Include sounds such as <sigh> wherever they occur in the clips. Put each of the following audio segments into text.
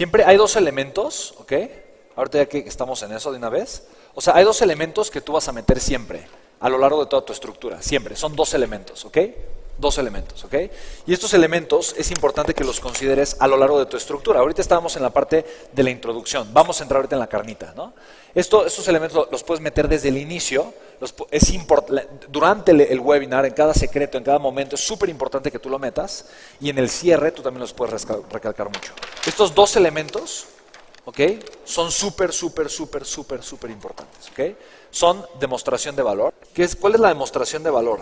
Siempre hay dos elementos, ¿ok? Ahorita ya que estamos en eso de una vez. O sea, hay dos elementos que tú vas a meter siempre, a lo largo de toda tu estructura, siempre. Son dos elementos, ¿ok? Dos elementos, ¿ok? Y estos elementos es importante que los consideres a lo largo de tu estructura. Ahorita estábamos en la parte de la introducción. Vamos a entrar ahorita en la carnita, ¿no? Esto, estos elementos los puedes meter desde el inicio. Es durante el, webinar, en cada secreto, en cada momento, es súper importante que tú lo metas. Y en el cierre tú también los puedes recalcar mucho. Estos dos elementos, ¿ok? Son súper, súper, súper, súper, súper importantes, ¿ok? Son demostración de valor. ¿Qué es, ¿Cuál es la demostración de valor?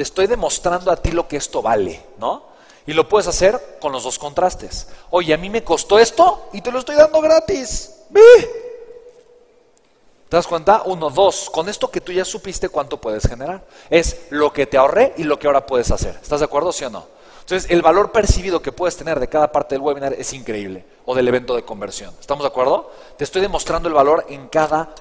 te estoy demostrando a ti lo que esto vale, ¿no? Y lo puedes hacer con los dos contrastes. Oye, a mí me costó esto y te lo estoy dando gratis. ¿Ve? ¿Te das cuenta? Uno, dos. Con esto que tú ya supiste cuánto puedes generar. Es lo que te ahorré y lo que ahora puedes hacer. ¿Estás de acuerdo, sí o no? Entonces, el valor percibido que puedes tener de cada parte del webinar es increíble. O del evento de conversión. ¿Estamos de acuerdo? Te estoy demostrando el valor en cada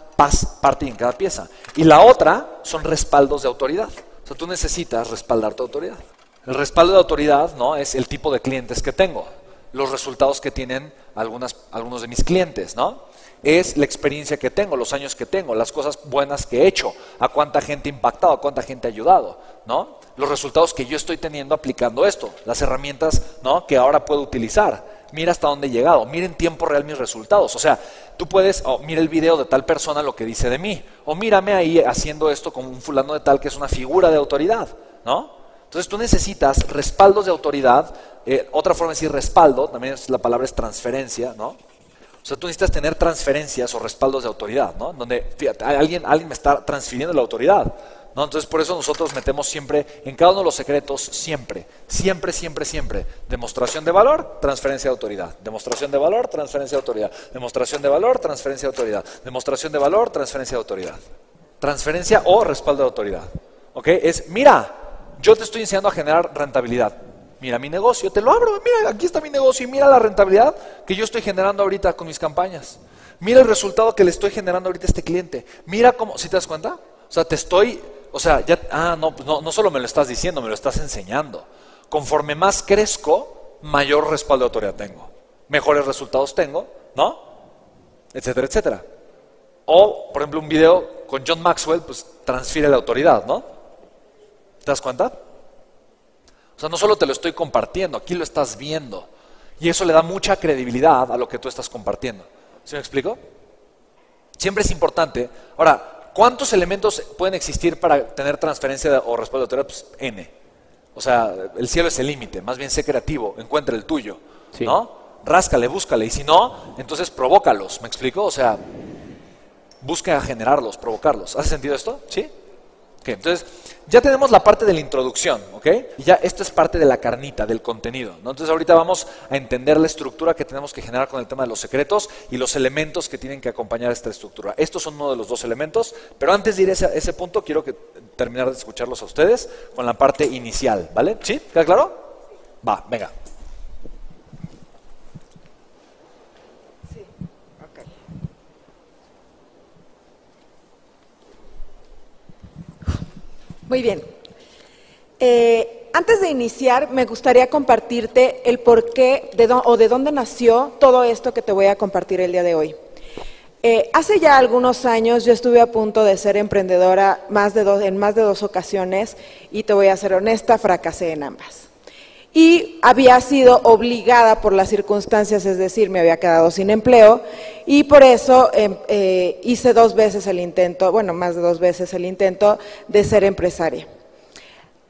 parte y en cada pieza. Y la otra son respaldos de autoridad sea, tú necesitas respaldar tu autoridad. El respaldo de autoridad ¿no? es el tipo de clientes que tengo, los resultados que tienen algunas, algunos de mis clientes, ¿no? Es la experiencia que tengo, los años que tengo, las cosas buenas que he hecho, a cuánta gente he impactado, a cuánta gente he ayudado, ¿no? Los resultados que yo estoy teniendo aplicando esto, las herramientas ¿no? que ahora puedo utilizar. Mira hasta dónde he llegado, mira en tiempo real mis resultados. O sea, Tú puedes, oh, mira el video de tal persona lo que dice de mí, o mírame ahí haciendo esto con un fulano de tal que es una figura de autoridad, ¿no? Entonces tú necesitas respaldos de autoridad, eh, otra forma de decir respaldo, también la palabra es transferencia, ¿no? Sea, tú necesitas tener transferencias o respaldos de autoridad, ¿no? Donde, alguien, alguien me está transfiriendo la autoridad. Entonces por eso nosotros metemos siempre, en cada uno de los secretos, siempre, siempre, siempre, siempre, demostración de valor, transferencia de autoridad, demostración de valor, transferencia de autoridad, demostración de valor, transferencia de autoridad, demostración de valor, transferencia de autoridad, transferencia o respaldo de autoridad. ¿Ok? Es, mira, yo te estoy enseñando a generar rentabilidad. Mira mi negocio, te lo abro, mira, aquí está mi negocio y mira la rentabilidad que yo estoy generando ahorita con mis campañas. Mira el resultado que le estoy generando ahorita a este cliente. Mira cómo, ¿si te das cuenta? O sea, te estoy o sea, ya, ah, no, no, no solo me lo estás diciendo, me lo estás enseñando. Conforme más crezco, mayor respaldo de autoridad tengo. Mejores resultados tengo, ¿no? Etcétera, etcétera. O, por ejemplo, un video con John Maxwell, pues transfiere la autoridad, ¿no? ¿Te das cuenta? O sea, no solo te lo estoy compartiendo, aquí lo estás viendo. Y eso le da mucha credibilidad a lo que tú estás compartiendo. ¿Sí me explico? Siempre es importante. Ahora, ¿Cuántos elementos pueden existir para tener transferencia o respaldo de autoridad? Pues N. O sea, el cielo es el límite. Más bien sé creativo, encuentra el tuyo. ¿No? Ráscale, búscale. Y si no, entonces provócalos. ¿Me explico? O sea, busca generarlos, provocarlos. ¿Hace sentido esto? ¿Sí? Entonces, ya tenemos la parte de la introducción, ¿ok? Y ya esto es parte de la carnita, del contenido. ¿no? Entonces, ahorita vamos a entender la estructura que tenemos que generar con el tema de los secretos y los elementos que tienen que acompañar esta estructura. Estos son uno de los dos elementos, pero antes de ir a ese, ese punto, quiero que, terminar de escucharlos a ustedes con la parte inicial, ¿vale? ¿Sí? ¿Queda claro? Va, venga. Muy bien. Eh, antes de iniciar, me gustaría compartirte el por qué de o de dónde nació todo esto que te voy a compartir el día de hoy. Eh, hace ya algunos años yo estuve a punto de ser emprendedora más de dos, en más de dos ocasiones y te voy a ser honesta, fracasé en ambas y había sido obligada por las circunstancias, es decir, me había quedado sin empleo y por eso em, eh, hice dos veces el intento, bueno, más de dos veces el intento de ser empresaria.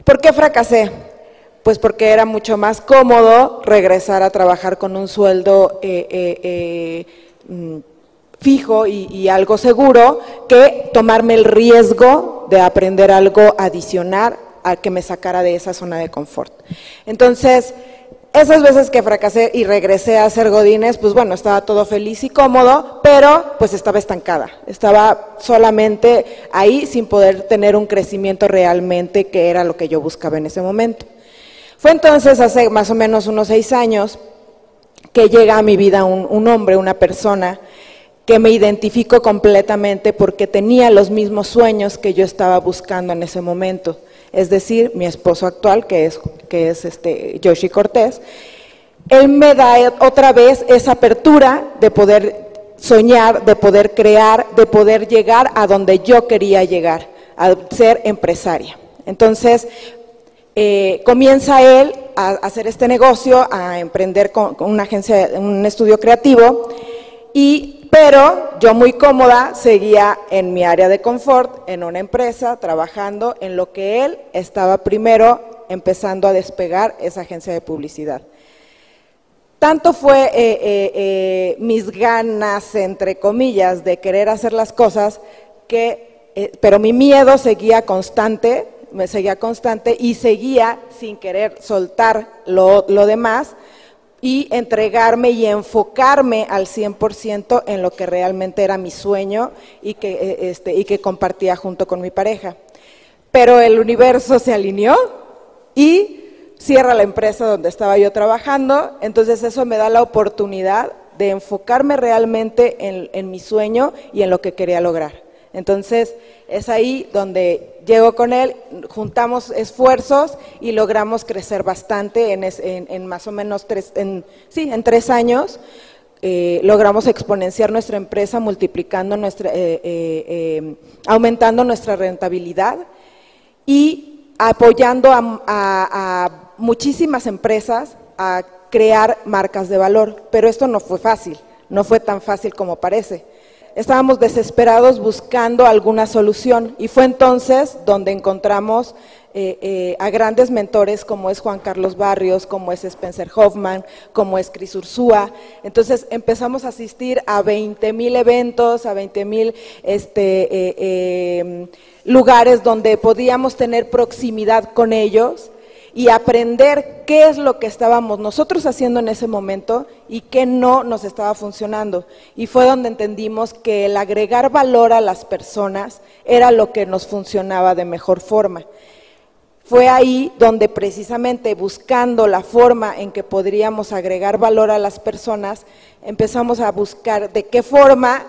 ¿Por qué fracasé? Pues porque era mucho más cómodo regresar a trabajar con un sueldo eh, eh, mm, fijo y, algo seguro que tomarme el riesgo de aprender algo adicional a que me sacara de esa zona de confort. Entonces, esas veces que fracasé y regresé a ser Godines, pues bueno, estaba todo feliz y cómodo, pero pues estaba estancada, estaba solamente ahí sin poder tener un crecimiento realmente que era lo que yo buscaba en ese momento. Fue entonces hace más o menos unos seis años que llega a mi vida un, un hombre, una persona que me identifico completamente porque tenía los mismos sueños que yo estaba buscando en ese momento es decir, mi esposo actual, que es, que es este Yoshi Cortés, él me da otra vez esa apertura de poder soñar, de poder crear, de poder llegar a donde yo quería llegar, a ser empresaria. Entonces, eh, comienza él a hacer este negocio, a emprender con, una agencia, un estudio creativo, y, pero yo muy cómoda seguía en mi área de confort, en una empresa, trabajando en lo que él estaba primero empezando a despegar esa agencia de publicidad. Tanto fue eh, eh, eh, mis ganas, entre comillas, de querer hacer las cosas, que, pero mi miedo seguía constante, me seguía constante y seguía sin querer soltar lo, demás y entregarme y enfocarme al 100% en lo que realmente era mi sueño y que, este, y que compartía junto con mi pareja. Pero el universo se alineó y cierra la empresa donde estaba yo trabajando, entonces eso me da la oportunidad de enfocarme realmente en, mi sueño y en lo que quería lograr. Entonces es ahí donde llego con él, juntamos esfuerzos y logramos crecer bastante en, más o menos tres, en, sí, en tres años. Eh, logramos exponenciar nuestra empresa, multiplicando nuestra, eh, eh, aumentando nuestra rentabilidad y apoyando a muchísimas empresas a crear marcas de valor, pero esto no fue fácil, no fue tan fácil como parece. Estábamos desesperados buscando alguna solución y fue entonces donde encontramos eh, eh, a grandes mentores como es Juan Carlos Barrios, como es Spencer Hoffman, como es Cris Ursúa. Entonces empezamos a asistir a 20 mil eventos, a 20 mil este, eh, lugares donde podíamos tener proximidad con ellos y aprender qué es lo que estábamos nosotros haciendo en ese momento y qué no nos estaba funcionando. Y fue donde entendimos que el agregar valor a las personas era lo que nos funcionaba de mejor forma. Fue ahí donde precisamente buscando la forma en que podríamos agregar valor a las personas, empezamos a buscar de qué forma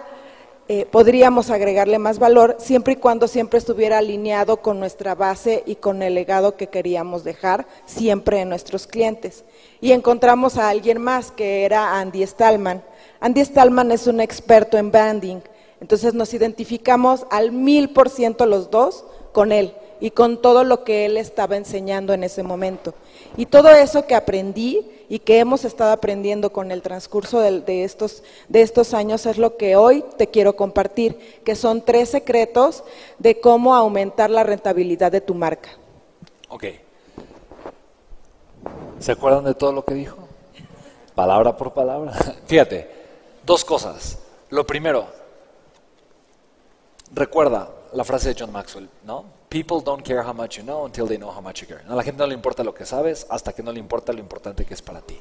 eh, podríamos agregarle más valor siempre y cuando siempre estuviera alineado con nuestra base y con el legado que queríamos dejar siempre en nuestros clientes. Y encontramos a alguien más que era Andy Stallman. Andy Stallman es un experto en branding, entonces nos identificamos al mil por ciento los dos con él y con todo lo que él estaba enseñando en ese momento. Y todo eso que aprendí y que hemos estado aprendiendo con el transcurso de, estos, de estos años es lo que hoy te quiero compartir, que son tres secretos de cómo aumentar la rentabilidad de tu marca. Ok. ¿Se acuerdan de todo lo que dijo? Palabra por palabra. <laughs> Fíjate, dos cosas. Lo primero, recuerda la frase de John Maxwell, ¿no? People don't care how much you know until they know how much you care. A la gente no le importa lo que sabes hasta que no le importa lo importante que es para ti.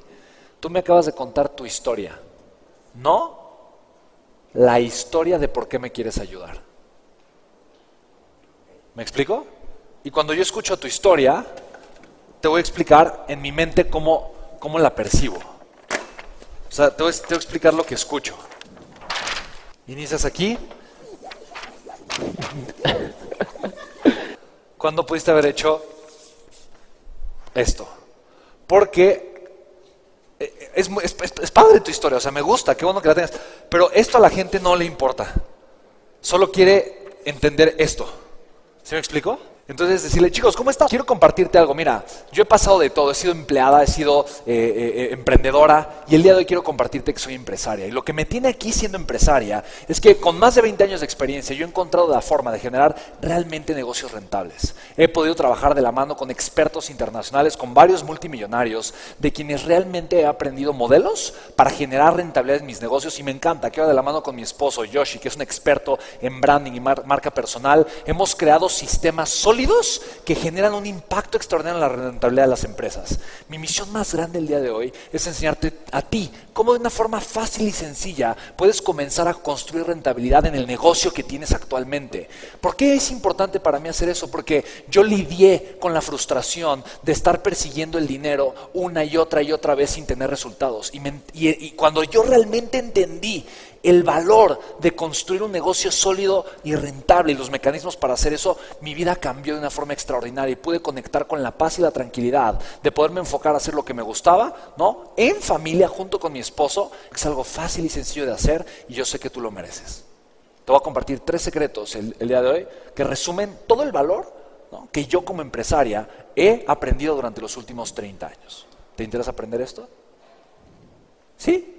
Tú me acabas de contar tu historia, no la historia de por qué me quieres ayudar. ¿Me explico? Y cuando yo escucho tu historia, te voy a explicar en mi mente cómo, cómo la percibo. O sea, te voy, te voy a explicar lo que escucho. Inicias aquí. ¿Cuándo pudiste haber hecho esto? Porque eh, es, es, padre tu historia, o sea, me gusta, qué bueno que la tengas, pero esto a la gente no le importa. Solo quiere entender esto. ¿Se me explico? Entonces decirle, chicos, ¿cómo estás? Quiero compartirte algo. Mira, yo he pasado de todo, he sido empleada, he sido eh, eh, eh, emprendedora y el día de hoy quiero compartirte que soy empresaria. Y lo que me tiene aquí siendo empresaria es que con más de 20 años de experiencia yo he encontrado la forma de generar realmente negocios rentables. He podido trabajar de la mano con expertos internacionales, con varios multimillonarios, de quienes realmente he aprendido modelos para generar rentabilidad en mis negocios y me encanta que ahora de la mano con mi esposo Yoshi, que es un experto en branding y marca personal, hemos creado sistemas sólidos que generan un impacto extraordinario en la rentabilidad de las empresas. Mi misión más grande el día de hoy es enseñarte a ti cómo de una forma fácil y sencilla puedes comenzar a construir rentabilidad en el negocio que tienes actualmente. ¿Por qué es importante para mí hacer eso? Porque yo lidié con la frustración de estar persiguiendo el dinero una y otra y otra vez sin tener resultados. Y, y cuando yo realmente entendí el valor de construir un negocio sólido y rentable y los mecanismos para hacer eso, mi vida cambió de una forma extraordinaria y pude conectar con la paz y la tranquilidad de poderme enfocar a hacer lo que me gustaba, ¿no? En familia junto con mi esposo, es algo fácil y sencillo de hacer y yo sé que tú lo mereces. Te voy a compartir tres secretos el, día de hoy que resumen todo el valor que yo como empresaria he aprendido durante los últimos 30 años. ¿Te interesa aprender esto? ¿Sí?